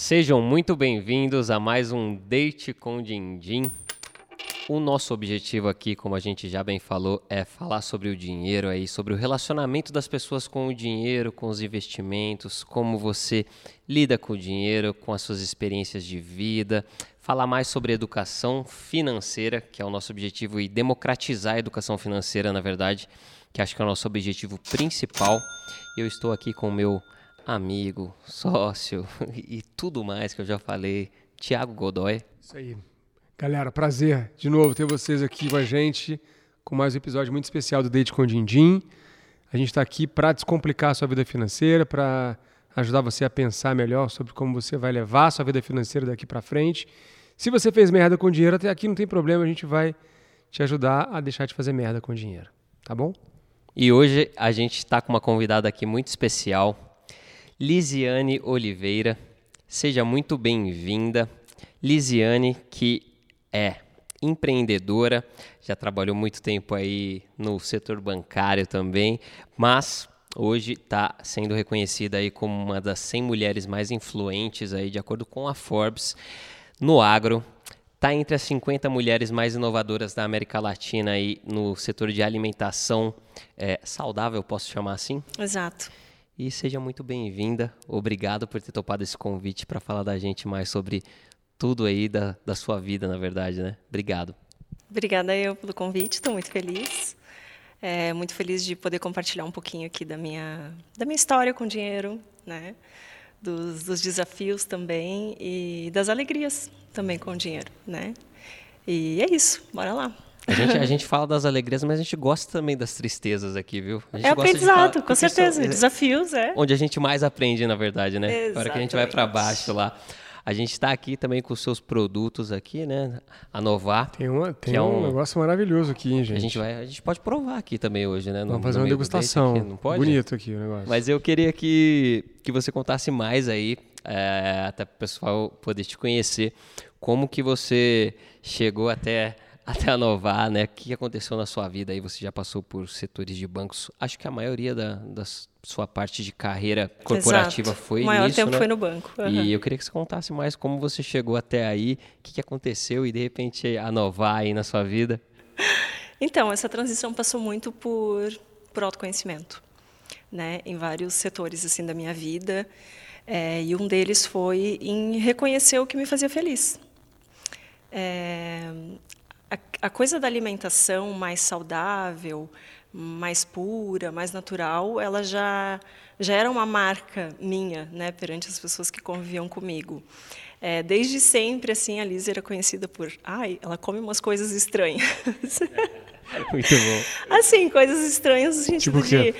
Sejam muito bem-vindos a mais um Date com Dindim. O nosso objetivo aqui, como a gente já bem falou, é falar sobre o dinheiro aí, sobre o relacionamento das pessoas com o dinheiro, com os investimentos, como você lida com o dinheiro, com as suas experiências de vida, falar mais sobre educação financeira, que é o nosso objetivo e democratizar a educação financeira, na verdade, que acho que é o nosso objetivo principal. Eu estou aqui com o meu amigo, sócio e tudo mais que eu já falei, Tiago Godoy. Isso aí. Galera, prazer de novo ter vocês aqui com a gente com mais um episódio muito especial do Date com Dindim. A gente está aqui para descomplicar a sua vida financeira, para ajudar você a pensar melhor sobre como você vai levar a sua vida financeira daqui para frente. Se você fez merda com dinheiro até aqui, não tem problema, a gente vai te ajudar a deixar de fazer merda com dinheiro, tá bom? E hoje a gente está com uma convidada aqui muito especial, Lisiane Oliveira. Seja muito bem-vinda. Lisiane, que é empreendedora, já trabalhou muito tempo aí no setor bancário também, mas hoje está sendo reconhecida aí como uma das 100 mulheres mais influentes aí, de acordo com a Forbes, no agro. Está entre as 50 mulheres mais inovadoras da América Latina aí no setor de alimentação é, saudável, posso chamar assim? Exato. E seja muito bem-vinda. Obrigado por ter topado esse convite para falar da gente mais sobre tudo aí da, da sua vida, na verdade, né? Obrigado. Obrigada eu pelo convite, estou muito feliz. É, muito feliz de poder compartilhar um pouquinho aqui da minha, da minha história com dinheiro, né? Dos, dos desafios também e das alegrias também com dinheiro, né? E é isso, bora lá. A gente, a gente fala das alegrias, mas a gente gosta também das tristezas aqui, viu? é aprendizado, com certeza. São, desafios, é. Onde a gente mais aprende, na verdade, né? Exatamente. Agora que a gente vai para baixo lá. A gente está aqui também com os seus produtos aqui, né? A Novar. Tem, uma, tem é um, um, negócio maravilhoso aqui, hein, gente? A gente, vai, a gente pode provar aqui também hoje, né? No, Vamos fazer uma degustação. Aqui, não pode? Bonito aqui o negócio. Mas eu queria que, que você contasse mais aí, é, até o pessoal poder te conhecer, como que você chegou até até a Novar, né? O que aconteceu na sua vida aí? Você já passou por setores de bancos. Acho que a maioria da, da sua parte de carreira corporativa Exato. foi O maior nisso, tempo né? foi no banco. Uhum. E eu queria que você contasse mais como você chegou até aí, o que, que aconteceu e de repente a Novar aí na sua vida. Então, essa transição passou muito por, por autoconhecimento, né? Em vários setores assim da minha vida. É, e um deles foi em reconhecer o que me fazia feliz. É, a, a coisa da alimentação mais saudável, mais pura, mais natural, ela já já era uma marca minha, né, perante as pessoas que conviviam comigo. É, desde sempre, assim, a Liz era conhecida por, ai, ela come umas coisas estranhas. Muito bom. Assim, coisas estranhas no sentido Tipo de?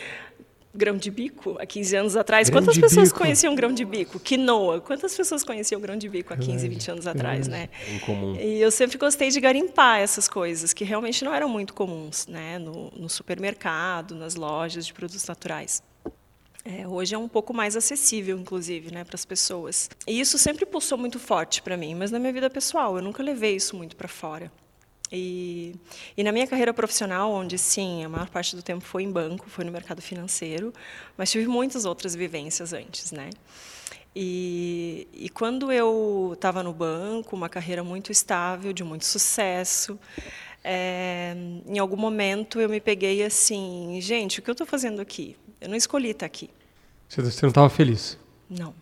Grão de bico há 15 anos atrás. Grão Quantas pessoas bico? conheciam grão de bico? Quinoa. Quantas pessoas conheciam grão de bico há 15, 20 anos atrás, né? Incomum. E eu sempre gostei de garimpar essas coisas que realmente não eram muito comuns, né? No, no supermercado, nas lojas de produtos naturais. É, hoje é um pouco mais acessível, inclusive, né, para as pessoas. E isso sempre pulsou muito forte para mim, mas na minha vida pessoal eu nunca levei isso muito para fora. E, e na minha carreira profissional, onde sim, a maior parte do tempo foi em banco, foi no mercado financeiro, mas tive muitas outras vivências antes, né? E, e quando eu estava no banco, uma carreira muito estável, de muito sucesso, é, em algum momento eu me peguei assim, gente, o que eu estou fazendo aqui? Eu não escolhi estar aqui. Você, você não estava feliz? Não.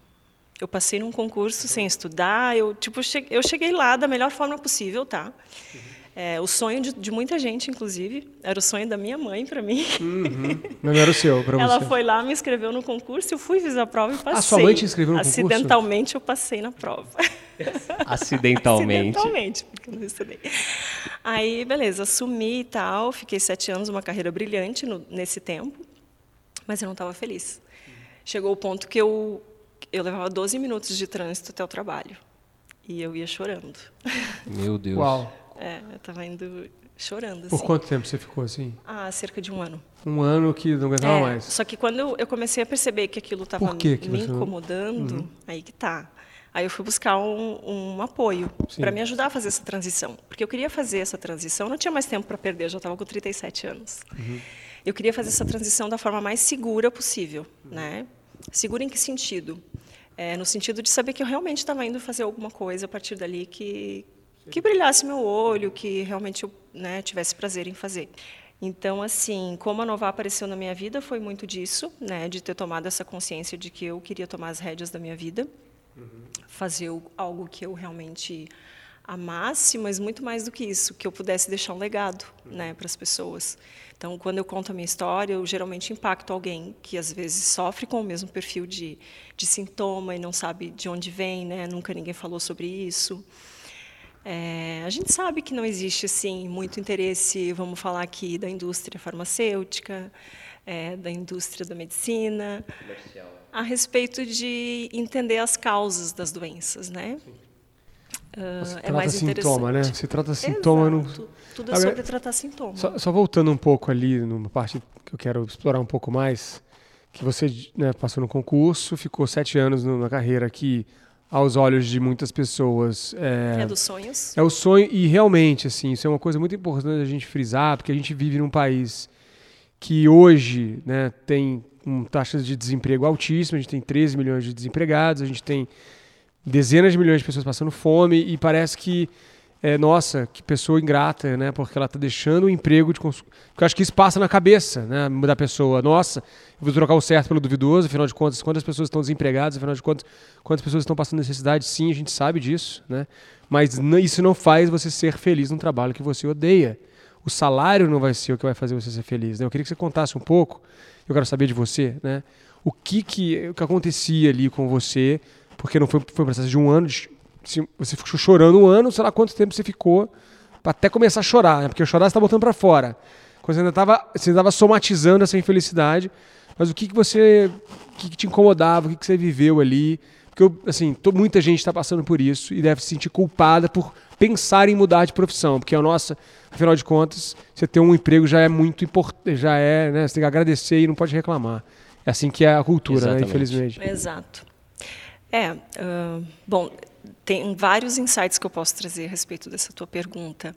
Eu passei num concurso sem estudar, eu tipo cheguei, eu cheguei lá da melhor forma possível, tá? É, o sonho de, de, muita gente, inclusive, era o sonho da minha mãe para mim. Uhum. Não era o seu, para você. Ela foi lá, me inscreveu no concurso, eu fui, fiz a prova e passei. Ah, sua mãe te inscreveu no concurso? Acidentalmente eu passei na prova. Acidentalmente. Acidentalmente, porque eu não estudei. Aí, beleza, assumi e tal, fiquei sete anos, uma carreira brilhante no, nesse tempo, mas eu não estava feliz. Chegou o ponto que eu, eu levava 12 minutos de trânsito até o trabalho. E eu ia chorando. Meu Deus. Uau. É, eu estava indo chorando. Por assim. quanto tempo você ficou assim? Ah, cerca de um ano. Um ano que não aguentava É, mais. Só que quando eu, comecei a perceber que aquilo estava me não- incomodando, Uhum. aí que tá. Aí eu fui buscar um, um apoio para me ajudar a fazer essa transição. Porque eu queria fazer essa transição, não tinha mais tempo para perder, eu já estava com 37 anos. Uhum. Eu queria fazer essa transição da forma mais segura possível. Né? Segura em que sentido? É, no sentido de saber que eu realmente estava indo fazer alguma coisa a partir dali que, que brilhasse meu olho, que realmente eu né, tivesse prazer em fazer. Então, assim, como a Nova apareceu na minha vida, foi muito disso, né, de ter tomado essa consciência de que eu queria tomar as rédeas da minha vida, uhum. fazer algo que eu realmente amasse, mas muito mais do que isso, que eu pudesse deixar um legado, uhum. né, para as pessoas. Então, quando eu conto a minha história, eu geralmente impacto alguém que às vezes sofre com o mesmo perfil de, de sintoma e não sabe de onde vem, né? Nunca ninguém falou sobre isso. É, a gente sabe que não existe assim muito interesse, vamos falar aqui da indústria farmacêutica, é, da indústria da medicina, Comercial. a respeito de entender as causas das doenças, né? Uh, é mais sintoma, né? Se trata sintoma, não... tudo é sobre tratar sintoma. Só, só, voltando um pouco ali numa parte que eu quero explorar um pouco mais, que você né, passou no concurso, ficou sete anos na carreira aqui aos olhos de muitas pessoas. É, é dos sonhos. É o sonho, e realmente, assim, isso é uma coisa muito importante a gente frisar, porque a gente vive num país que hoje né, tem um, taxas de desemprego altíssimas, a gente tem 13 milhões de desempregados, a gente tem dezenas de milhões de pessoas passando fome, e parece que é, nossa, que pessoa ingrata, né? Porque ela está deixando o emprego de consumo. Porque eu acho que isso passa na cabeça né, da pessoa. Nossa, eu vou trocar o certo pelo duvidoso, afinal de contas, quantas pessoas estão desempregadas, afinal de contas, quantas pessoas estão passando necessidade? Sim, a gente sabe disso, né? Mas isso não faz você ser feliz num trabalho que você odeia. O salário não vai ser o que vai fazer você ser feliz. Né? Eu queria que você contasse um pouco, eu quero saber de você, né? O que, que, o que acontecia ali com você, porque não foi, foi um processo de um ano de você ficou chorando um ano, sei lá quanto tempo você ficou para até começar a chorar, né? Porque chorar você está botando para fora. Quando você ainda estava você estava somatizando essa infelicidade, mas o que, que você, o que, que te incomodava, o que, que você viveu ali? Porque eu, assim, tô, muita gente está passando por isso e deve se sentir culpada por pensar em mudar de profissão, porque a nossa, afinal de contas, você ter um emprego já é muito importante, já é, né? Você tem que agradecer e não pode reclamar. É assim que é a cultura, né, infelizmente. Exato. É, uh, bom, tem vários insights que eu posso trazer a respeito dessa tua pergunta.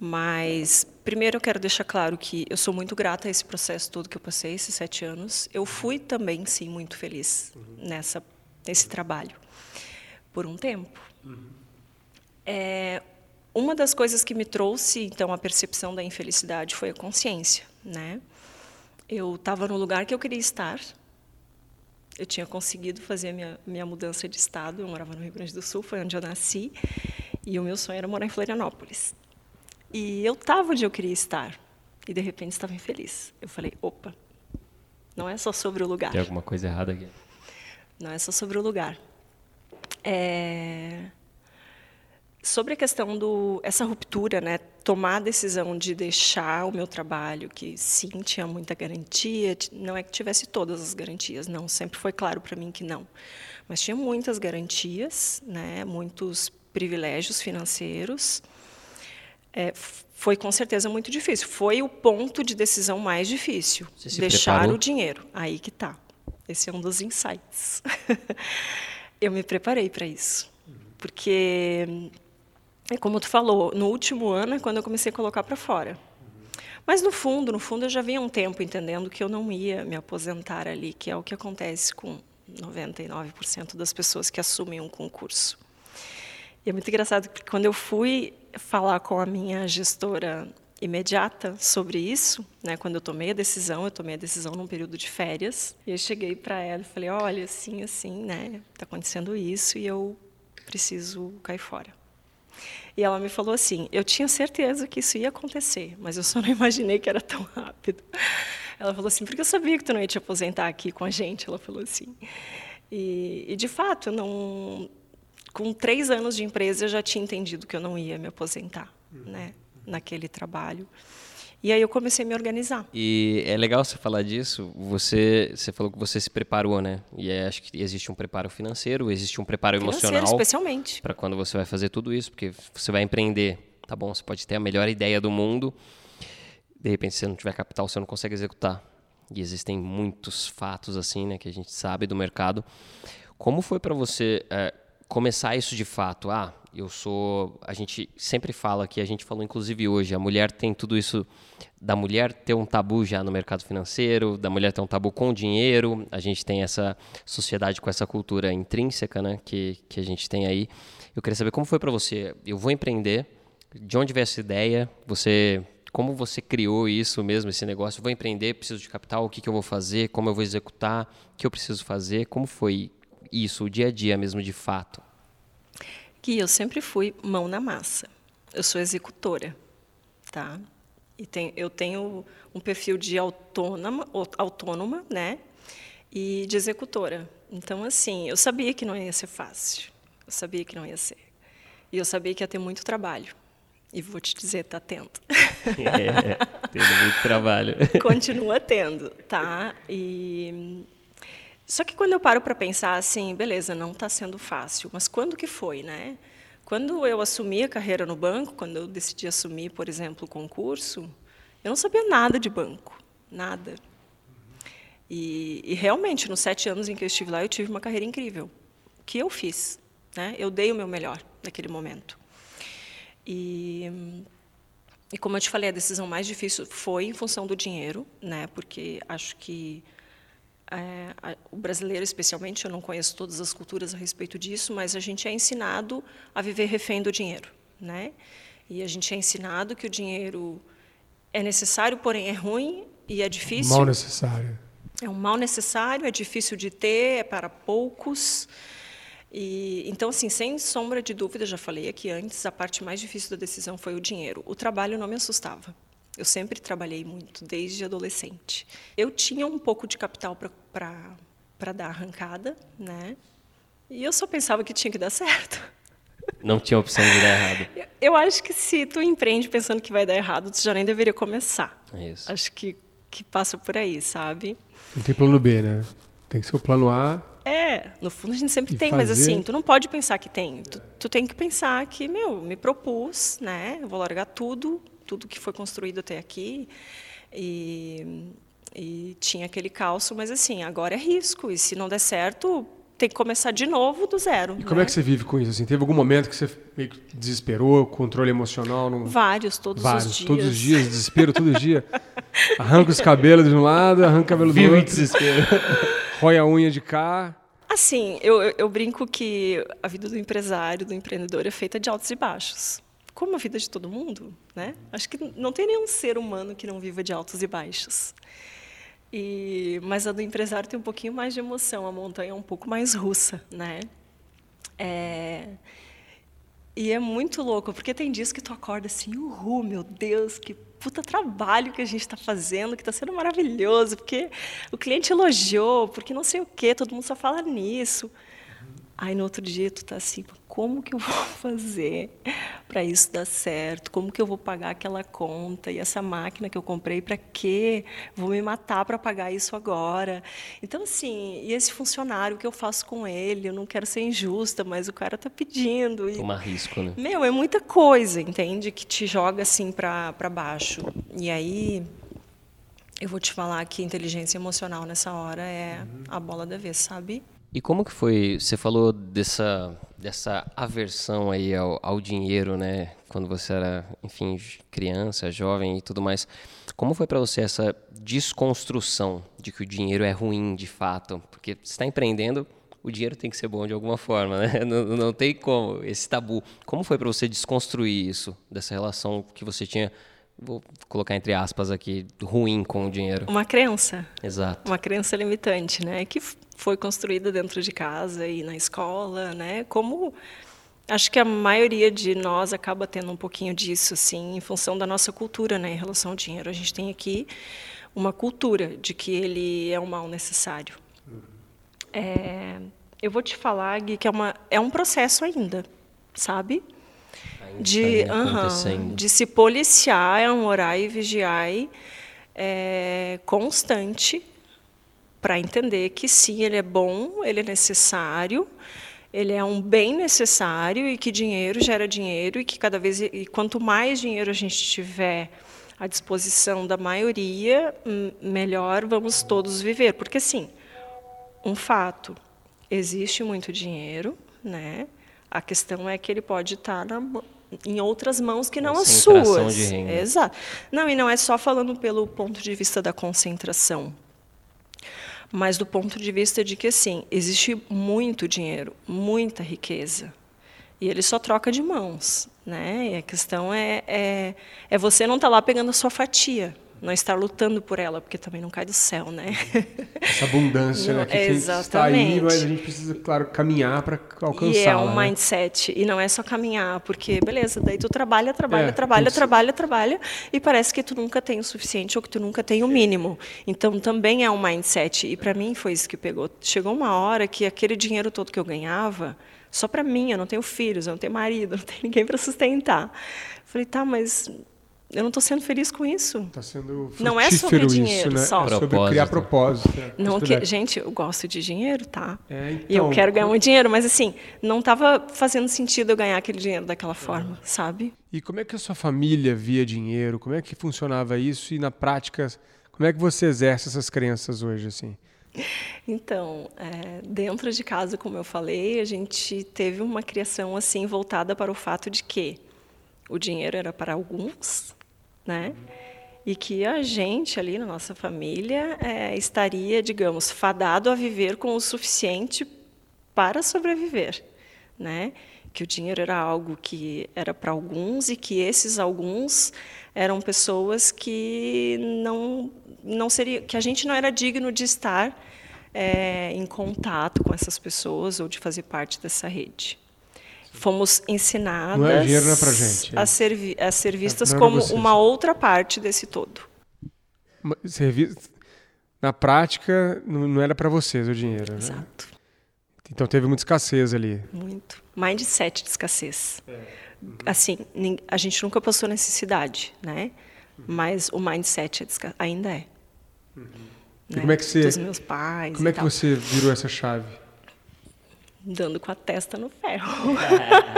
Mas, primeiro, eu quero deixar claro que eu sou muito grata a esse processo todo que eu passei, esses sete anos. Eu fui também, sim, muito feliz uhum. nessa, nesse trabalho, por um tempo. Uhum. É, uma das coisas que me trouxe, então, a percepção da infelicidade foi a consciência. Né? Eu estava no lugar que eu queria estar, eu tinha conseguido fazer a minha, minha mudança de estado. Eu morava no Rio Grande do Sul, foi onde eu nasci. E o meu sonho era morar em Florianópolis. E eu estava onde eu queria estar. E, de repente, estava infeliz. Eu falei, opa, não é só sobre o lugar. Tem alguma coisa errada aqui. Não é só sobre o lugar. É sobre a questão do essa ruptura, né, tomar a decisão de deixar o meu trabalho, que sim tinha muita garantia, não é que tivesse todas as garantias, não, sempre foi claro para mim que não, mas tinha muitas garantias, né, muitos privilégios financeiros. É, foi com certeza muito difícil. Foi o ponto de decisão mais difícil, deixar preparou? o dinheiro. Aí que tá. Esse é um dos insights. Eu me preparei para isso, porque é como tu falou, no último ano é quando eu comecei a colocar para fora. Mas no fundo, no fundo eu já vinha um tempo entendendo que eu não ia me aposentar ali, que é o que acontece com 99% das pessoas que assumem um concurso. E é muito engraçado porque quando eu fui falar com a minha gestora imediata sobre isso, né, quando eu tomei a decisão, eu tomei a decisão num período de férias, e eu cheguei para ela e falei: "Olha, assim, assim, né, tá acontecendo isso e eu preciso cair fora". E ela me falou assim: eu tinha certeza que isso ia acontecer, mas eu só não imaginei que era tão rápido. Ela falou assim: porque eu sabia que tu não ia te aposentar aqui com a gente. Ela falou assim. E, e de fato, não, com três anos de empresa, eu já tinha entendido que eu não ia me aposentar, né, naquele trabalho. E aí eu comecei a me organizar. E é legal você falar disso. Você, você falou que você se preparou, né? E é, acho que existe um preparo financeiro, existe um preparo financeiro, emocional. especialmente. Para quando você vai fazer tudo isso, porque você vai empreender. Tá bom, você pode ter a melhor ideia do mundo. De repente, se você não tiver capital, você não consegue executar. E existem muitos fatos assim, né, que a gente sabe do mercado. Como foi para você é, começar isso de fato? Ah, Eu sou. A gente sempre fala que a gente falou, inclusive hoje, a mulher tem tudo isso da mulher ter um tabu já no mercado financeiro, da mulher ter um tabu com o dinheiro. A gente tem essa sociedade com essa cultura intrínseca, né, que, que a gente tem aí. Eu queria saber como foi para você. Eu vou empreender. De onde veio essa ideia? Você como você criou isso mesmo, esse negócio? Vou empreender, preciso de capital, o que, que eu vou fazer, como eu vou executar, o que eu preciso fazer? Como foi isso, o dia a dia mesmo, de fato? Eu sempre fui mão na massa. Eu sou executora, tá? E tem, eu tenho um perfil de autônoma, autônoma, né? E de executora. Então, assim, eu sabia que não ia ser fácil. Eu sabia que não ia ser. E eu sabia que ia ter muito trabalho. E vou te dizer, tá tendo. É, tendo muito trabalho. Continua tendo, tá? E só que quando eu paro para pensar assim, beleza, não está sendo fácil, mas quando que foi, né? Quando eu assumi a carreira no banco, quando eu decidi assumir, por exemplo, o concurso, eu não sabia nada de banco, nada. E, e realmente, nos sete anos em que eu estive lá, eu tive uma carreira incrível. O que eu fiz? Né? Eu dei o meu melhor naquele momento. E, e como eu te falei, a decisão mais difícil foi em função do dinheiro, né? Porque acho que é, a, o brasileiro, especialmente, eu não conheço todas as culturas a respeito disso, mas a gente é ensinado a viver refém do dinheiro, né? E a gente é ensinado que o dinheiro é necessário, porém é ruim e é difícil. Mal necessário. É um mal necessário, é difícil de ter, é para poucos. E, então, assim, sem sombra de dúvida, já falei aqui antes, a parte mais difícil da decisão foi o dinheiro. O trabalho não me assustava. Eu sempre trabalhei muito, desde adolescente. Eu tinha um pouco de capital para dar arrancada, né? E eu só pensava que tinha que dar certo. Não tinha opção de dar errado. Eu acho que se tu empreende pensando que vai dar errado, tu já nem deveria começar. É isso. Acho que, que passa por aí, sabe? Não tem plano B, né? Tem que ser o plano A é, no fundo a gente sempre tem, fazer... mas assim, tu não pode pensar que tem. Tu, tu, tem que pensar que, meu, me propus, né? Eu vou largar tudo, tudo que foi construído até aqui. E, e tinha aquele calço, mas assim, agora é risco. E se não der certo, tem que começar de novo do zero. E como é né? é que você vive com isso? Assim, teve algum momento que você meio que desesperou, controle emocional? Não... Vários, todos Vários, os dias. Todos os dias, desespero todo dia. Arranca os cabelos de um lado, arranca o cabelo do outro. desespero. Rói a unha de cá. Assim, eu, eu, eu brinco que a vida do empresário, do empreendedor, é feita de altos e baixos. Como a vida de todo mundo, né? Acho que não tem nenhum ser humano que não viva de altos e baixos. E, mas a do empresário tem um pouquinho mais de emoção, a montanha é um pouco mais russa, né? É, e é muito louco, porque tem dias que tu acorda assim, uhul, meu Deus, que puta trabalho que a gente está fazendo, que está sendo maravilhoso, porque o cliente elogiou, porque não sei o quê, todo mundo só fala nisso. Aí no outro dia tu tá assim, como que eu vou fazer para isso dar certo? Como que eu vou pagar aquela conta e essa máquina que eu comprei para quê? Vou me matar para pagar isso agora. Então assim, e esse funcionário o que eu faço com ele? Eu não quero ser injusta, mas o cara tá pedindo e Tomar risco, né? Meu, é muita coisa, entende? Que te joga assim para para baixo. E aí eu vou te falar que inteligência emocional nessa hora é a bola da vez, sabe? E como que foi? Você falou dessa, dessa aversão aí ao, ao dinheiro, né? Quando você era, enfim, criança, jovem e tudo mais. Como foi para você essa desconstrução de que o dinheiro é ruim de fato? Porque você está empreendendo, o dinheiro tem que ser bom de alguma forma, né? Não, não tem como, esse tabu. Como foi para você desconstruir isso, dessa relação que você tinha vou colocar entre aspas aqui, ruim com o dinheiro. Uma crença. Exato. Uma crença limitante, né? Que foi construída dentro de casa e na escola, né? Como acho que a maioria de nós acaba tendo um pouquinho disso, assim, em função da nossa cultura, né, em relação ao dinheiro. A gente tem aqui uma cultura de que ele é um mal necessário. É, eu vou te falar, Gui, que é, uma, é um processo ainda, sabe? de, uhum, de se policiar, é um orar e vigiar é, constante para entender que sim, ele é bom, ele é necessário, ele é um bem necessário e que dinheiro gera dinheiro e que cada vez e quanto mais dinheiro a gente tiver à disposição da maioria, melhor vamos todos viver, porque assim, um fato, existe muito dinheiro, né? A questão é que ele pode estar na, em outras mãos que não as suas. de renda. Exato. Não, e não é só falando pelo ponto de vista da concentração, mas do ponto de vista de que assim, existe muito dinheiro, muita riqueza. E ele só troca de mãos. Né? E a questão é, é, é você não estar lá pegando a sua fatia, não estar lutando por ela, porque também não cai do céu, né? Essa abundância, Não, né? Que tem- está aí, exatamente. mas a gente precisa, claro, caminhar para alcançar. E é um mindset. E não é só caminhar, porque, beleza, daí tu trabalha, trabalha, É, trabalha, trabalha, trabalha, e parece que tu nunca tem o suficiente ou que tu nunca tem o mínimo. Então, também é um mindset. E para mim foi isso que pegou. Chegou uma hora que aquele dinheiro todo que eu ganhava, só para mim, eu não tenho filhos, eu não tenho marido, não tenho ninguém para sustentar. Falei, tá, mas eu não estou sendo feliz com isso. Está sendo Não é sobre frutífero dinheiro isso, né? só. É sobre Propósito. criar propósito. né? Não que, puder. gente, eu gosto de dinheiro, tá? É, E eu então, quero ganhar muito dinheiro, mas assim, não estava fazendo sentido eu ganhar aquele dinheiro daquela forma, sabe? E como é que a sua família via dinheiro? Como é que funcionava isso? E na prática, como é que você exerce essas crenças hoje, assim? Então, é, dentro de casa, como eu falei, a gente teve uma criação assim voltada para o fato de que o dinheiro era para alguns, né? E que a gente ali na nossa família é, estaria, digamos, fadado a viver com o suficiente para sobreviver, né? Que o dinheiro era algo que era para alguns e que esses alguns eram pessoas que não não seria que a gente não era digno de estar é, em contato com essas pessoas ou de fazer parte dessa rede. Fomos ensinadas é é pra gente, é. a ser, a ser vistas é pra como uma outra parte desse todo. Servi- Na prática, não era para vocês o dinheiro, né? Exato. Então teve muita escassez ali. Muito. Mindset de escassez. Assim, nin- a gente nunca passou necessidade, né? Mas o mindset é ainda é. E né? como é que você- Dos meus pais Como é que tal. você virou essa chave? Dando com a testa no ferro.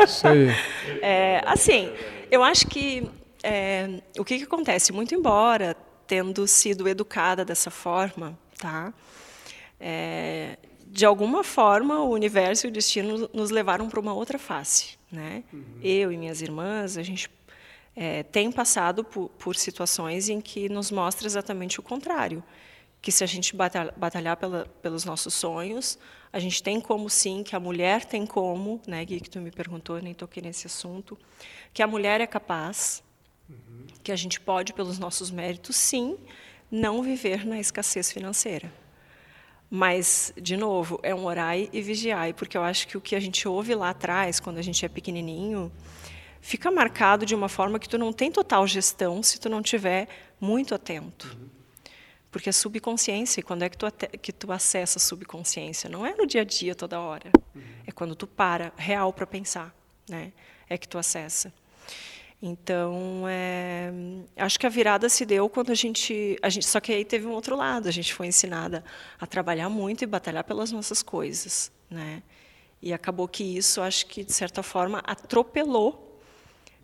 Isso aí. É, assim, eu acho que é, o que, que acontece? Muito embora tendo sido educada dessa forma, tá? É, de alguma forma, o universo e o destino nos levaram para uma outra face, né? Eu e minhas irmãs, a gente é, tem passado por, por situações em que nos mostra exatamente o contrário, que se a gente batalha- batalhar pela, pelos nossos sonhos, a gente tem como sim, que a mulher tem como, né, Gui, que tu me perguntou, nem toquei nesse assunto, que a mulher é capaz, que a gente pode, pelos nossos méritos, sim, não viver na escassez financeira. Mas, de novo, é um orai e vigiai, porque eu acho que o que a gente ouve lá atrás, quando a gente é pequenininho, fica marcado de uma forma que tu não tem total gestão se tu não tiver muito atento. Porque a subconsciência, e quando é que tu, que tu acessa a subconsciência? Não é no dia a dia, toda hora. É quando tu para, real, para pensar. Né? É que tu acessa. Então, é, acho que a virada se deu quando a gente, a gente. Só que aí teve um outro lado. A gente foi ensinada a trabalhar muito e batalhar pelas nossas coisas. Né? E acabou que isso, acho que, de certa forma, atropelou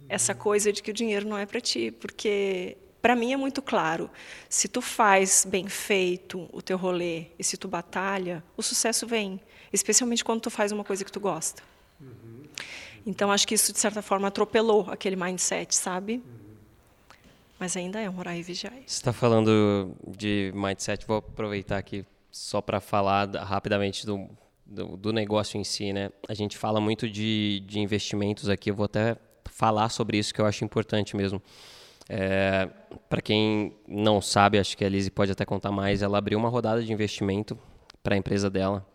essa coisa de que o dinheiro não é para ti, porque para mim é muito claro, se tu faz bem feito o teu rolê e se tu batalha, o sucesso vem, especialmente quando tu faz uma coisa que tu gosta. Então acho que isso de certa forma atropelou aquele mindset, sabe? Mas ainda é um orar e vigiar. Você está falando de mindset, vou aproveitar aqui só para falar da- rapidamente do, do, do negócio em si, né? A gente fala muito de, de investimentos aqui, eu vou até falar sobre isso que eu acho importante mesmo. Para quem não sabe, acho que a Lizzie pode até contar mais, ela abriu uma rodada de investimento para a empresa dela,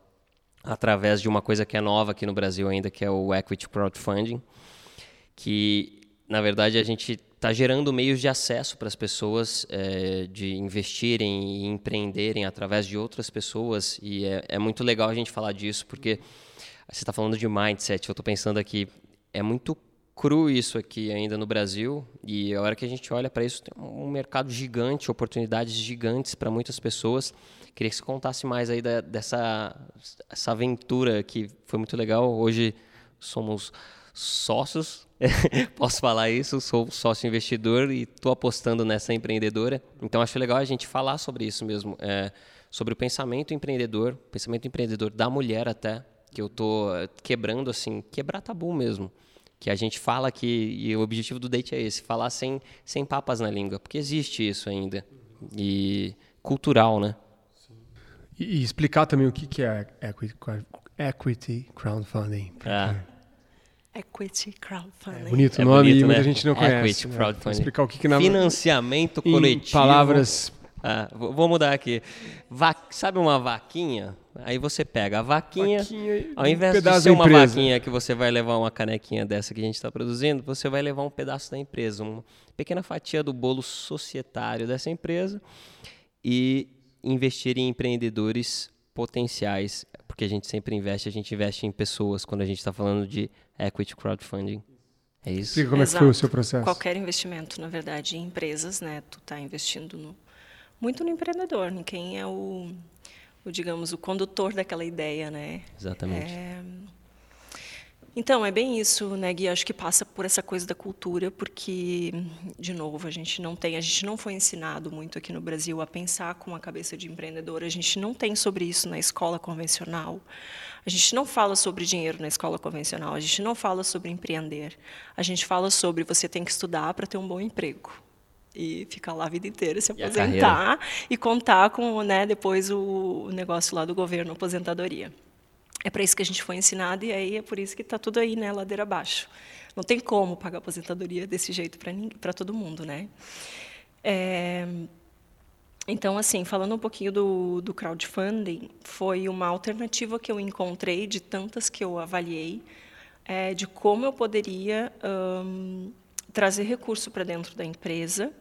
através de uma coisa que é nova aqui no Brasil ainda, que é o Equity Crowdfunding, que na verdade a gente está gerando meios de acesso para as pessoas eh, de investirem e empreenderem através de outras pessoas e é, é muito legal a gente falar disso porque você está falando de mindset, eu estou pensando aqui é muito cru isso aqui ainda no Brasil e a hora que a gente olha para isso tem um mercado gigante, oportunidades gigantes para muitas pessoas. Queria que você contasse mais aí da- dessa essa aventura que foi muito legal. Hoje somos sócios, posso falar isso, sou sócio investidor e estou apostando nessa empreendedora. Então acho legal a gente falar sobre isso mesmo, é, sobre o pensamento empreendedor, pensamento empreendedor da mulher até, que eu tô quebrando assim, quebrar tabu mesmo. Que a gente fala que e o objetivo do date é esse, falar sem sem papas na língua, porque existe isso ainda. E cultural, né? E, e explicar também o que que é equity, equity crowdfunding. Ah. Equity crowdfunding. É bonito o É nome bonito, muita né? gente não conhece. Equity né? crowdfunding. Explicar o que que na Financiamento em coletivo. palavras Ah, vou vou mudar aqui. Va- Sabe uma vaquinha? Aí você pega a vaquinha, Vaquinha e ao um invés de pedaço ser uma vaquinha que você vai levar uma canequinha dessa que a gente está produzindo, você vai levar um pedaço da empresa, uma pequena fatia do bolo societário dessa empresa e investir em empreendedores potenciais, porque a gente sempre investe, a gente investe em pessoas quando a gente está falando de equity crowdfunding. É isso? Explica como é que foi o seu processo. Qualquer investimento, na verdade, em empresas, né? Tu está investindo no- muito no empreendedor, em quem é o, o, digamos, o condutor daquela ideia, né? Exatamente. Então, é bem isso, né, Gui? Acho que passa por essa coisa da cultura, porque, de novo, a gente não tem, a gente não foi ensinado muito aqui no Brasil a pensar com a cabeça de empreendedor. A gente não tem sobre isso na escola convencional. A gente não fala sobre dinheiro na escola convencional. A gente não fala sobre empreender. A gente fala sobre você tem que estudar para ter um bom emprego e ficar lá a vida inteira, se E aposentar e contar com, né, depois o, negócio lá do governo, aposentadoria. É para isso que a gente foi ensinado e aí é por isso que está tudo aí, né, ladeira abaixo. Não tem como pagar aposentadoria desse jeito para para todo mundo, né? É, então, assim, falando um pouquinho do, do crowdfunding, foi uma alternativa que eu encontrei de tantas que eu avaliei, é, de como eu poderia hum, trazer recurso para dentro da empresa,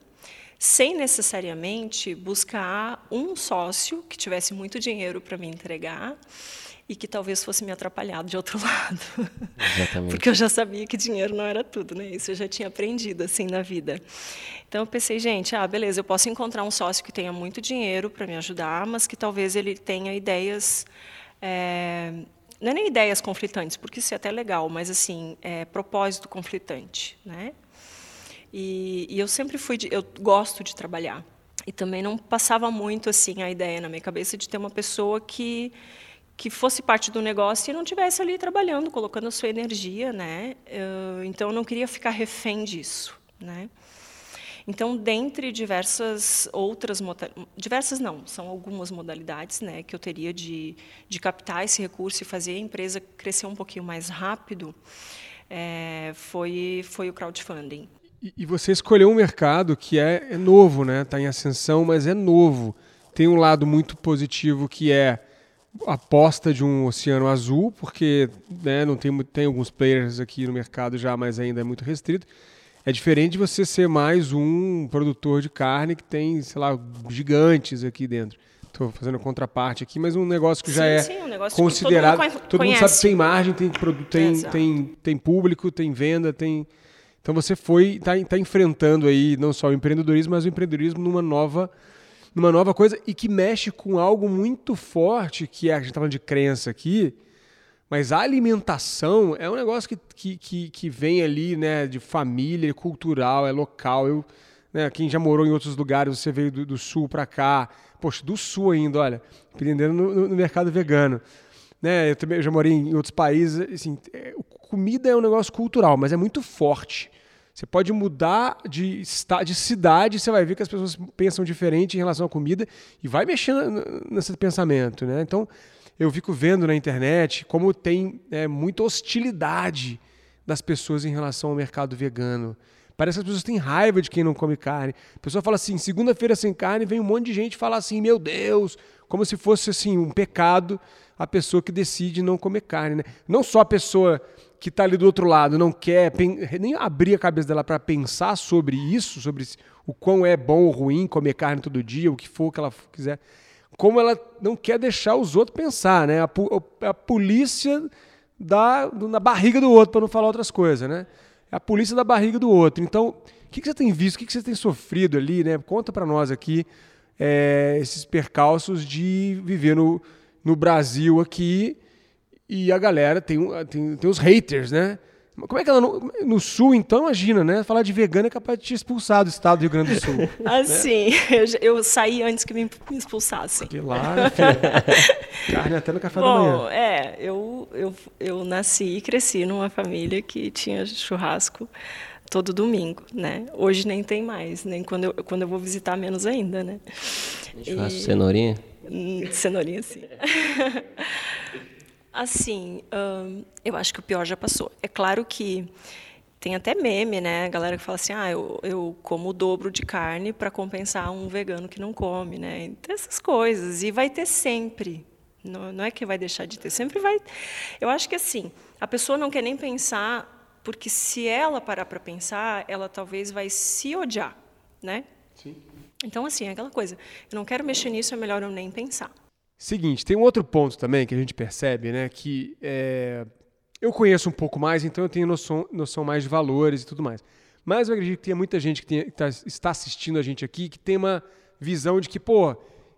sem necessariamente buscar um sócio que tivesse muito dinheiro para me entregar e que talvez fosse me atrapalhar de outro lado. Exatamente. Porque eu já sabia que dinheiro não era tudo, né? Isso eu já tinha aprendido assim na vida. Então eu pensei, gente, ah, beleza, eu posso encontrar um sócio que tenha muito dinheiro para me ajudar, mas que talvez ele tenha ideias é, não é nem ideias conflitantes, porque isso é até legal, mas assim, é, propósito conflitante, né? E, e eu sempre fui, de, eu gosto de trabalhar. E também não passava muito assim a ideia na minha cabeça de ter uma pessoa que que fosse parte do negócio e não tivesse ali trabalhando, colocando a sua energia, né? Eu, então eu não queria ficar refém disso, né? Então, dentre diversas outras diversas não, são algumas modalidades, né, que eu teria de, de captar esse recurso e fazer a empresa crescer um pouquinho mais rápido, é, foi foi o crowdfunding. E, e você escolheu um mercado que é, é novo, né? Está em ascensão, mas é novo. Tem um lado muito positivo que é a aposta de um oceano azul, porque né, não tem, tem alguns players aqui no mercado já, mas ainda é muito restrito. É diferente de você ser mais um produtor de carne que tem, sei lá, gigantes aqui dentro. Estou fazendo a contraparte aqui, mas um negócio que já Sim, é sim, um negócio que considerado. todo mundo conhe- todo mundo sabe que conhece. tem margem, tem produto, tem, tem, tem público, tem venda, tem. Então você foi, está tá enfrentando aí não só o empreendedorismo, mas o empreendedorismo numa nova, numa nova coisa e que mexe com algo muito forte, que é, a gente está falando de crença aqui, mas a alimentação é um negócio que, que, que, que vem ali, né, de família, é cultural, é local. Eu, né, quem já morou em outros lugares, você veio do, do sul para cá, poxa, do sul ainda, olha, empreendendo no, no- mercado vegano. Né, eu também já morei em outros países, assim, é, o- comida é um negócio cultural, mas é muito forte. Você pode mudar de, de cidade, você vai ver que as pessoas pensam diferente em relação à comida e vai mexendo nesse pensamento, né? Então, eu fico vendo na internet como tem é, muita hostilidade das pessoas em relação ao mercado vegano. Parece que as pessoas têm raiva de quem não come carne. A pessoa fala assim, segunda-feira sem carne, vem um monte de gente falar assim, meu Deus, como se fosse assim um pecado a pessoa que decide não comer carne. Né? Não só a pessoa que está ali do outro lado não quer nem abrir a cabeça dela para pensar sobre isso, sobre o quão é bom ou ruim comer carne todo dia, o que for que ela quiser, como ela não quer deixar os outros pensar, né? A, a polícia da, na barriga do outro, para não falar outras coisas, né? É a polícia da barriga do outro. Então, o que, que você tem visto, o que, que você tem sofrido ali, né? Conta para nós aqui é, esses percalços de viver no, no Brasil aqui e a galera tem, tem, tem os haters, né? Como é que ela no, no sul, então, imagina, né? Falar de vegano é capaz de te expulsar do estado do Rio Grande do Sul. Assim, né? eu, eu, saí antes que me expulsassem. Que lá, carne até no café Bom, da manhã. É, eu, eu, eu nasci e cresci numa família que tinha churrasco todo domingo, né? Hoje nem tem mais, nem quando eu, quando eu vou visitar menos ainda, né? Churrasco e... cenourinha? Hum, cenourinha, sim. Assim, hum, eu acho que o pior já passou. É claro que tem até meme, né? A galera que fala assim, ah, eu, eu como o dobro de carne para compensar um vegano que não come, né? Então, essas coisas. E vai ter sempre. Não, não é que vai deixar de ter, sempre vai. Eu acho que assim, a pessoa não quer nem pensar, porque se ela parar para pensar, ela talvez vai se odiar, né? Sim. Então, assim, é aquela coisa. Eu não quero mexer nisso, é melhor eu nem pensar. Seguinte, tem um outro ponto também que a gente percebe, né? Que é, eu conheço um pouco mais, então eu tenho noção, noção mais de valores e tudo mais. Mas eu acredito que tem muita gente que, tem, que tá, está assistindo a gente aqui que tem uma visão de que, pô,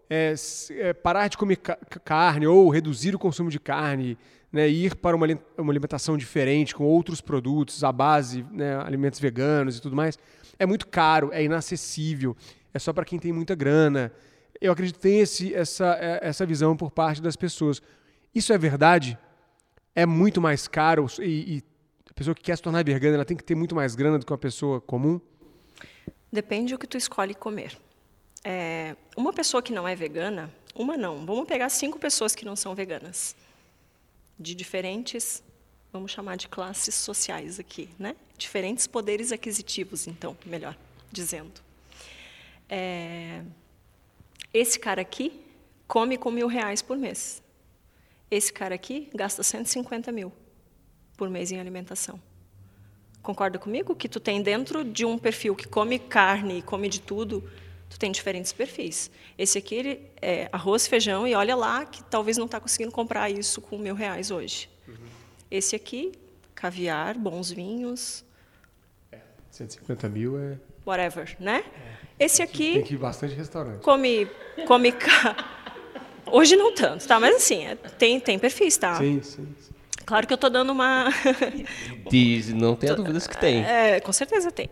é, é, parar de comer ca carne ou reduzir o consumo de carne, né, ir para uma, uma alimentação diferente com outros produtos à base, né, alimentos veganos e tudo mais, é muito caro, é inacessível, é só para quem tem muita grana eu acredito que tem esse, essa, é, essa visão por parte das pessoas. Isso é verdade? É muito mais caro e, e a pessoa que quer se tornar vegana ela tem que ter muito mais grana do que uma pessoa comum? Depende do que tu escolhe comer. É, uma pessoa que não é vegana, uma não, vamos pegar cinco pessoas que não são veganas, de diferentes, vamos chamar de classes sociais aqui, né? Diferentes poderes aquisitivos, então, melhor dizendo. É, esse cara aqui come com mil reais por mês. Esse cara aqui gasta 150 mil por mês em alimentação. Concorda comigo que tu tem dentro de um perfil que come carne e come de tudo, tu tem diferentes perfis. Esse aqui ele é arroz, feijão e olha lá que talvez não está conseguindo comprar isso com mil reais hoje. Uhum. Esse aqui, caviar, bons vinhos. É, 150 mil é. Whatever, né? É. Esse aqui. Tem que ir bastante restaurante. Come. come Hoje não tanto, tá? Mas assim, é, tem, tem perfis, tá? Sim, sim. sim. Claro que eu estou dando uma. Diz, não tenha dúvidas que tem. É, com certeza tem.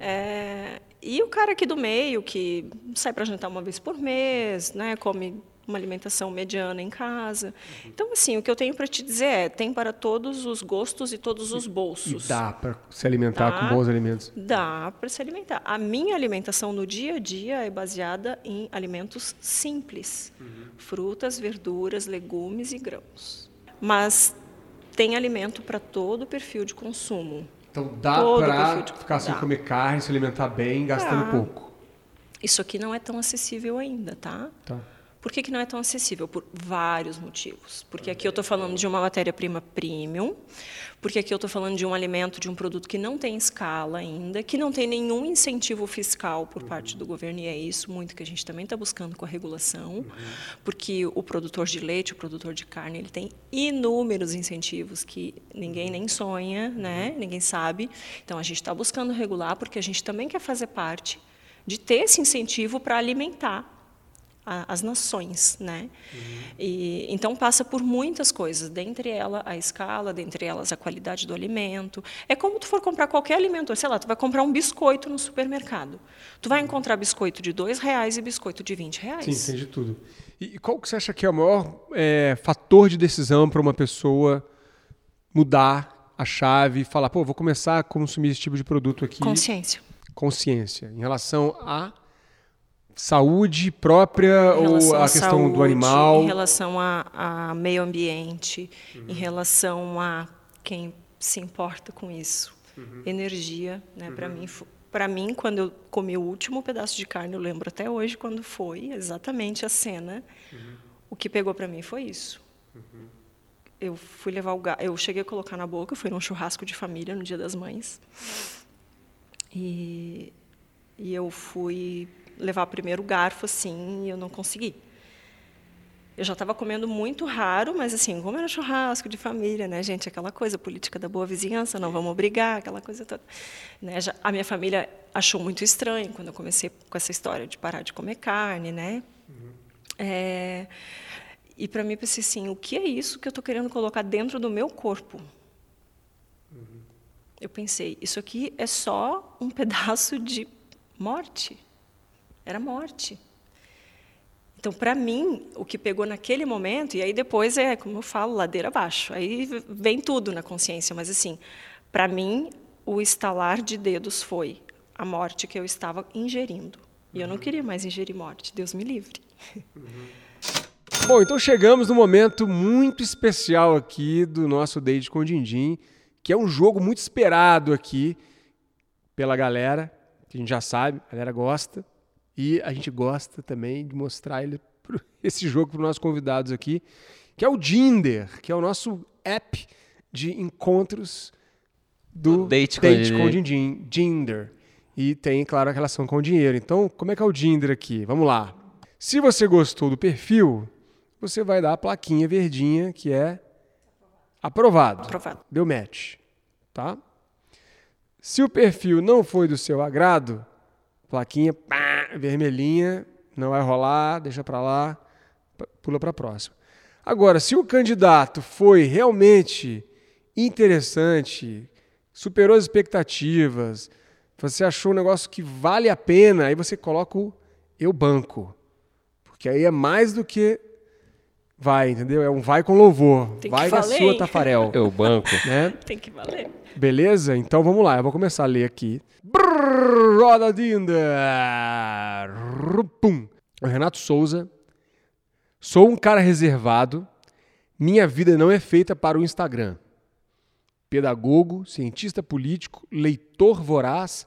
É, e o cara aqui do meio, que sai para jantar uma vez por mês, né, come uma alimentação mediana em casa. Então, assim, o que eu tenho para te dizer é, tem para todos os gostos e todos os bolsos. E dá para se alimentar dá, com bons alimentos? Dá para se alimentar. A minha alimentação no dia a dia é baseada em alimentos simples. Uhum. Frutas, verduras, legumes e grãos. Mas tem alimento para todo o perfil de consumo. Então dá para ficar sem dá. comer carne, se alimentar bem, gastando dá. pouco. Isso aqui não é tão acessível ainda, tá? Tá. Por que, que não é tão acessível? Por vários motivos. Porque aqui eu estou falando de uma matéria-prima premium, porque aqui eu estou falando de um alimento, de um produto que não tem escala ainda, que não tem nenhum incentivo fiscal por parte do governo, e é isso muito que a gente também está buscando com a regulação, porque o produtor de leite, o produtor de carne, ele tem inúmeros incentivos que ninguém nem sonha, né? ninguém sabe. Então, a gente está buscando regular, porque a gente também quer fazer parte de ter esse incentivo para alimentar a, as nações, né? Uhum. E, então passa por muitas coisas, dentre elas a escala, dentre elas a qualidade do alimento. É como tu for comprar qualquer alimento, sei lá, tu vai comprar um biscoito no supermercado. Tu vai encontrar biscoito de dois reais e biscoito de 20 reais. Sim, tem de tudo. E qual que você acha que é o maior é, fator de decisão para uma pessoa mudar a chave e falar, pô, vou começar a consumir esse tipo de produto aqui? Consciência. Consciência. Em relação a saúde própria ou a questão saúde, do animal? Em relação a, a meio ambiente, uhum. em relação a quem se importa com isso. Uhum. Energia, né? Uhum. Para mim, para mim, quando eu comi o último pedaço de carne, eu lembro até hoje quando foi exatamente a cena. Uhum. O que pegou para mim foi isso. Uhum. Eu fui levar o eu cheguei a colocar na boca, fui num churrasco de família no Dia das Mães. E, e eu fui levar primeiro o garfo assim e eu não consegui. Eu já estava comendo muito raro, mas assim, como era churrasco de família, né, gente? Aquela coisa, política da boa vizinhança, não vamos brigar, aquela coisa toda. Né? Já, a minha família achou muito estranho quando eu comecei com essa história de parar de comer carne, né? Uhum. É, e para mim, eu pensei assim, o que é isso que eu estou querendo colocar dentro do meu corpo? Uhum. eu pensei, isso aqui é só um pedaço de morte. Era morte. Então, para mim, o que pegou naquele momento, e aí depois é, como eu falo, ladeira abaixo. Aí vem tudo na consciência, mas assim, para mim, o estalar de dedos foi a morte que eu estava ingerindo. E eu não queria mais ingerir morte, Deus me livre. Uhum. Bom, então chegamos no momento muito especial aqui do nosso Date com Dindim, que é um jogo muito esperado aqui pela galera, que a gente já sabe, a galera gosta. E a gente gosta também de mostrar ele, esse jogo para os nossos convidados aqui, que é o Dinder, que é o nosso app de encontros do Date, Date com com Dindim, Dinder. E tem, claro, a relação com o dinheiro. Então, como é que é o Dinder aqui? Vamos lá. Se você gostou do perfil, você vai dar a plaquinha verdinha que é aprovado. Aprovado. Deu match, tá? Se o perfil não foi do seu agrado, plaquinha pá, vermelhinha, não vai rolar, deixa para lá, pula para a próxima. Agora, se o candidato foi realmente interessante, superou as expectativas, você achou um negócio que vale a pena, aí você coloca o eu banco. Porque aí é mais do que vai, entendeu? É um vai com louvor. Tem que vai na valer, sua, hein? Tafarel. Eu banco. né? Tem que valer. Beleza? Então vamos lá, eu vou começar a ler aqui. Roda Dinda! Pum. O Renato Souza. Sou um cara reservado. Minha vida não é feita para o Instagram. Pedagogo, cientista político, leitor voraz,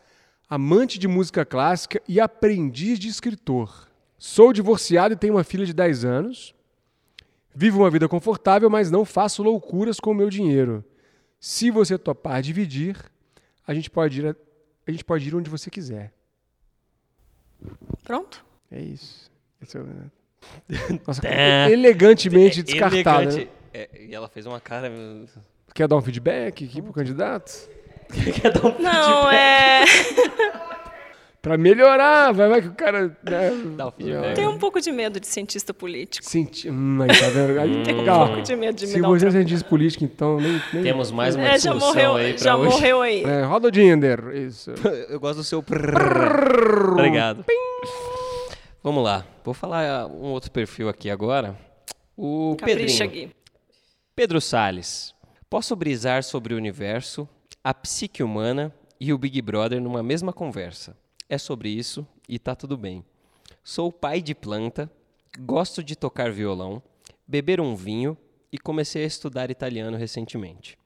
amante de música clássica e aprendiz de escritor. Sou divorciado e tenho uma filha de 10 anos. Vivo uma vida confortável, mas não faço loucuras com o meu dinheiro. Se você topar dividir, a gente pode ir, a, a gente pode ir onde você quiser. Pronto? É isso. Esse é o- Nossa, elegantemente descartada. Elegante. Né? É, e ela fez uma cara. Quer dar um feedback aqui pro candidato? Quer dar um Não, é. Pra melhorar, vai, vai que o cara. Né, Dá o feedback. Tenho um pouco de medo de cientista político. Senti... Hum, aí, tá vendo? Aí, Tenho um calma. pouco de medo de me Se um você é cientista político, então nem. nem... Temos mais uma É, já discussão morreu, aí pra já hoje. morreu aí. É, roda o Dinder. Isso. Eu gosto do seu. prrr. Obrigado. Vamos lá. Vou falar um outro perfil aqui agora. O Capricha, Pedrinho. Gui. Pedro Salles. Posso brisar sobre o universo, a psique humana e o Big Brother numa mesma conversa. É sobre isso e tá tudo bem. Sou pai de planta, gosto de tocar violão, beber um vinho e comecei a estudar italiano recentemente.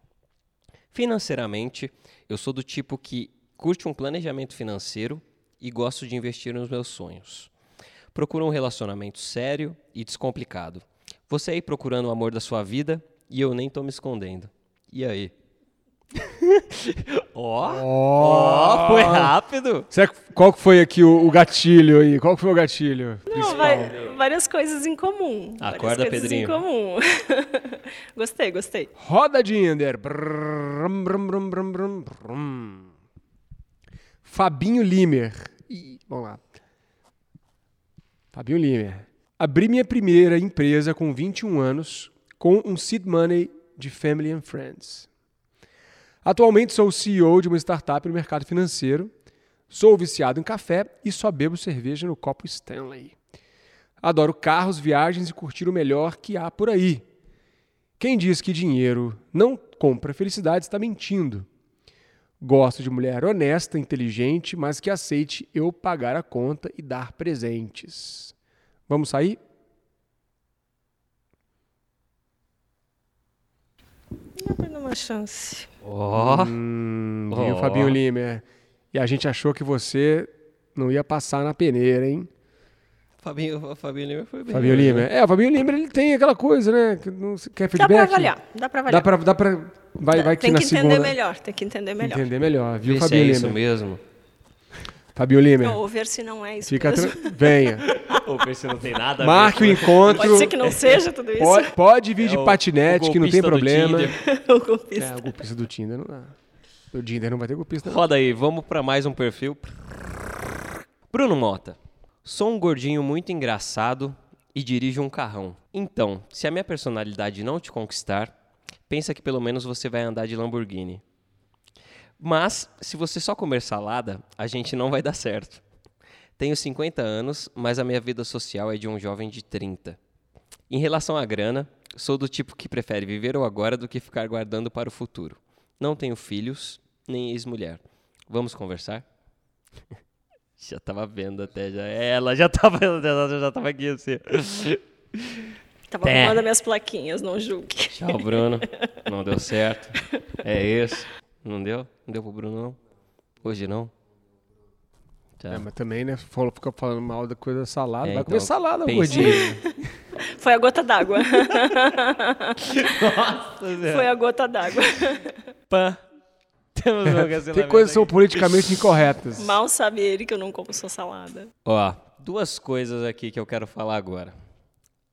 Financeiramente, eu sou do tipo que curte um planejamento financeiro e gosto de investir nos meus sonhos. Procuro um relacionamento sério e descomplicado. Você aí procurando o amor da sua vida e eu nem tô me escondendo. E aí? Ó, ó, foi rápido. Será que- qual que foi aqui o, o gatilho aí? Qual que foi o gatilho? Não, vai- várias coisas em comum. várias Acorda, coisas Pedrinho. em comum. gostei, gostei. Roda brum, brum, brum, brum, brum. Fabinho Limer. Ih, vamos lá. Fabinho Limer. Abri minha primeira empresa com 21 anos com um seed money de Family and Friends. Atualmente sou CEO de uma startup no mercado financeiro. Sou viciado em café e só bebo cerveja no copo Stanley. Adoro carros, viagens e curtir o melhor que há por aí. Quem diz que dinheiro não compra felicidade está mentindo. Gosto de mulher honesta, inteligente, mas que aceite eu pagar a conta e dar presentes. Vamos sair? Não dando uma chance. Ó, Hum, viu, Ó. Fabinho Limer? E a gente achou que você não ia passar na peneira, hein? Fabinho, Fabinho Lima foi bem. Fabinho Limer. É, o Fabinho Limer ele tem aquela coisa, né? que não- Quer Dá feedback? pra avaliar, dá pra avaliar. Dá pra, dá pra vai, vai que tem na que entender segunda melhor, tem que entender melhor. entender melhor, viu, Vê se é Fabinho isso mesmo. Fabinho Limer. Ou ver se não é isso Fica mesmo. tra... venha. Ou ver se não tem nada a Marque o encontro. Pode ser que não seja tudo isso. Pode, pode vir de É o- patinete, o que não tem problema. O golpista. É, o golpista do Tinder não dá. O Tinder não vai ter golpista. não. Roda aí, vamos pra mais um perfil. Bruno Mota. Sou um gordinho muito engraçado e dirijo um carrão. Então, se a minha personalidade não te conquistar, pensa que pelo menos você vai andar de Lamborghini. Mas, se você só comer salada, a gente não vai dar certo. Tenho 50 anos, mas a minha vida social é de um jovem de 30. Em relação à grana, sou do tipo que prefere viver o agora do que ficar guardando para o futuro. Não tenho filhos, nem ex-mulher. Vamos conversar? já tava vendo até, já. Ela já tava, ela já tava aqui assim. Tava É. arrumando minhas plaquinhas, não julgue. Tchau, Bruno. Não deu certo. É isso. Não deu? Não deu pro Bruno, não? Hoje não? Tá. É, mas também, né? Falou, fica falando mal da coisa salada. É, vai então, comer salada, gordinho. Foi a gota d'água. Foi a gota d'água. Pã. Temos um Tem coisas que são politicamente incorretas. Mal sabe ele que eu não como sua salada. Ó, duas coisas aqui que eu quero falar agora.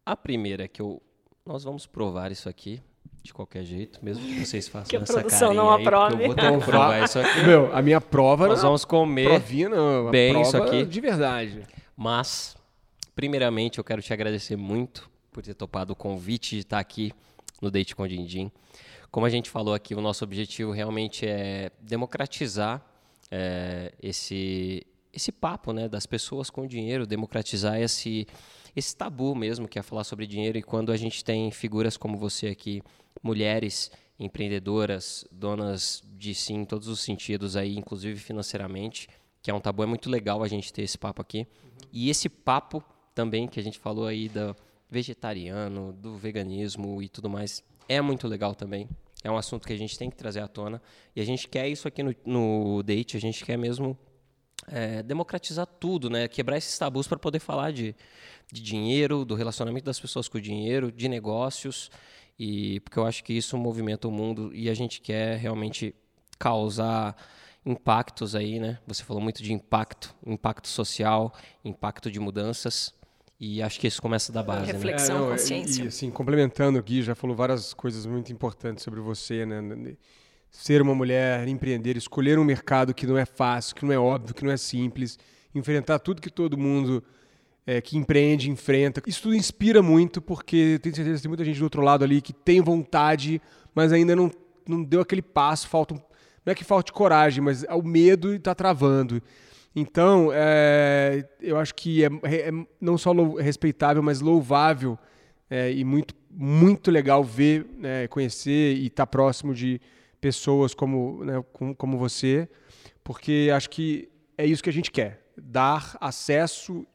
A primeira é que eu, nós vamos provar isso aqui de qualquer jeito, mesmo que vocês façam Que a essa produção carinha não aí, porque aprove. Eu vou provar isso aqui. Meu, a minha prova Nós vamos comer, provinha, não. a bem prova isso aqui. de verdade. mas primeiramente eu quero te agradecer muito por ter topado o convite de estar aqui no Date com Dindim. Como a gente falou aqui, o nosso objetivo realmente é democratizar é, esse esse papo, né, das pessoas com dinheiro, democratizar esse esse tabu mesmo que é falar sobre dinheiro e quando a gente tem figuras como você aqui, mulheres empreendedoras, donas de sim em todos os sentidos aí, inclusive financeiramente, que é um tabu, é muito legal a gente ter esse papo aqui. E esse papo também que a gente falou aí do vegetariano, do veganismo e tudo mais, é muito legal também. É um assunto que a gente tem que trazer à tona. E a gente quer isso aqui no, no date, a gente quer mesmo é, democratizar tudo, né? Quebrar esses tabus para poder falar de, de dinheiro, do relacionamento das pessoas com o dinheiro, de negócios. E porque eu acho que isso movimenta o mundo e a gente quer realmente causar impactos aí, né? Você falou muito de impacto, impacto social, impacto de mudanças. E acho que isso começa da base, né? Reflexão. Flexão, não, consciência. E, e, assim, complementando aqui, já falou várias coisas muito importantes sobre você, né? Ser uma mulher, empreender, escolher um mercado que não é fácil, que não é óbvio, que não é simples, enfrentar tudo que todo mundo é, que empreende enfrenta. Isso tudo inspira muito, porque tenho certeza que tem muita gente do outro lado ali que tem vontade, mas ainda não, não deu aquele passo, falta um, não é que falte coragem, mas é o medo está travando. Então, é, eu acho que é, é não só respeitável, mas louvável é, e muito, muito legal ver, né, conhecer e estar próximo de pessoas como, né, como, como você, porque acho que é isso que a gente quer. Dar acesso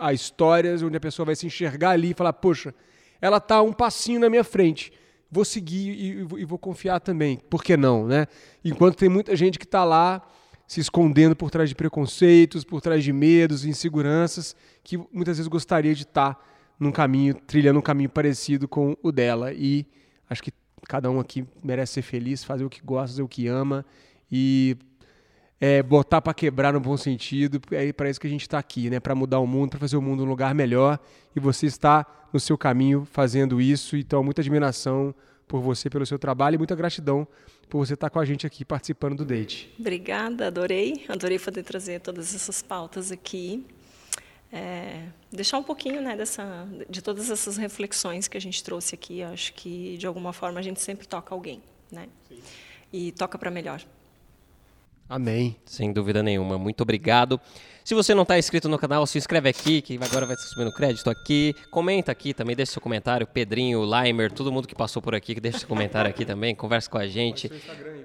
a histórias onde a pessoa vai se enxergar ali e falar, poxa, ela está um passinho na minha frente. Vou seguir e, e vou- confiar também. Por que não, né? Enquanto tem muita gente que está lá se escondendo por trás de preconceitos, por trás de medos, inseguranças, que muitas vezes gostaria de estar num caminho, trilhando um caminho parecido com o dela. E acho que cada um aqui merece ser feliz, fazer o que gosta, fazer o que ama e é, botar para quebrar no bom sentido. É para isso que a gente está aqui, né? Para mudar o mundo, para fazer o mundo um lugar melhor. E você está no seu caminho fazendo isso. Então, muita admiração por você, pelo seu trabalho e muita gratidão por você estar com a gente aqui participando do date. Obrigada, adorei. Adorei poder trazer todas essas pautas aqui. É, deixar um pouquinho né, dessa, de todas essas reflexões que a gente trouxe aqui. Acho que, de alguma forma, a gente sempre toca alguém. Né? E toca para melhor. Amém. Sem dúvida nenhuma. Muito obrigado. Se você não está inscrito no canal, se inscreve aqui, que agora vai estar subindo crédito aqui. Comenta aqui também, deixa seu comentário. Pedrinho, Limer, todo mundo que passou por aqui, que deixa seu comentário aqui também. Conversa com a gente.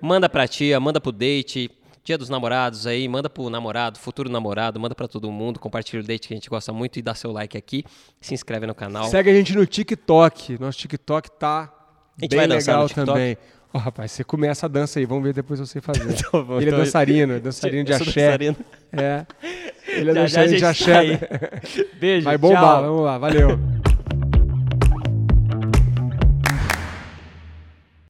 Manda pra tia, manda pro date. Dia dos namorados aí, manda pro namorado, futuro namorado, manda pra todo mundo. Compartilha o date que a gente gosta muito e dá seu like aqui. Se inscreve no canal. Segue a gente no TikTok. Nosso TikTok tá A gente bem vai dançar no legal TikTok? também. Ó, rapaz, você começa a dança aí, vamos ver depois você fazer. Tá bom, Ele é então- dançarino, é dançarino de axé. dançarino. É. Ele é Já, já dançarino de gente axé. tá. Beijo, Vai bombar, tchau. vamos lá, valeu.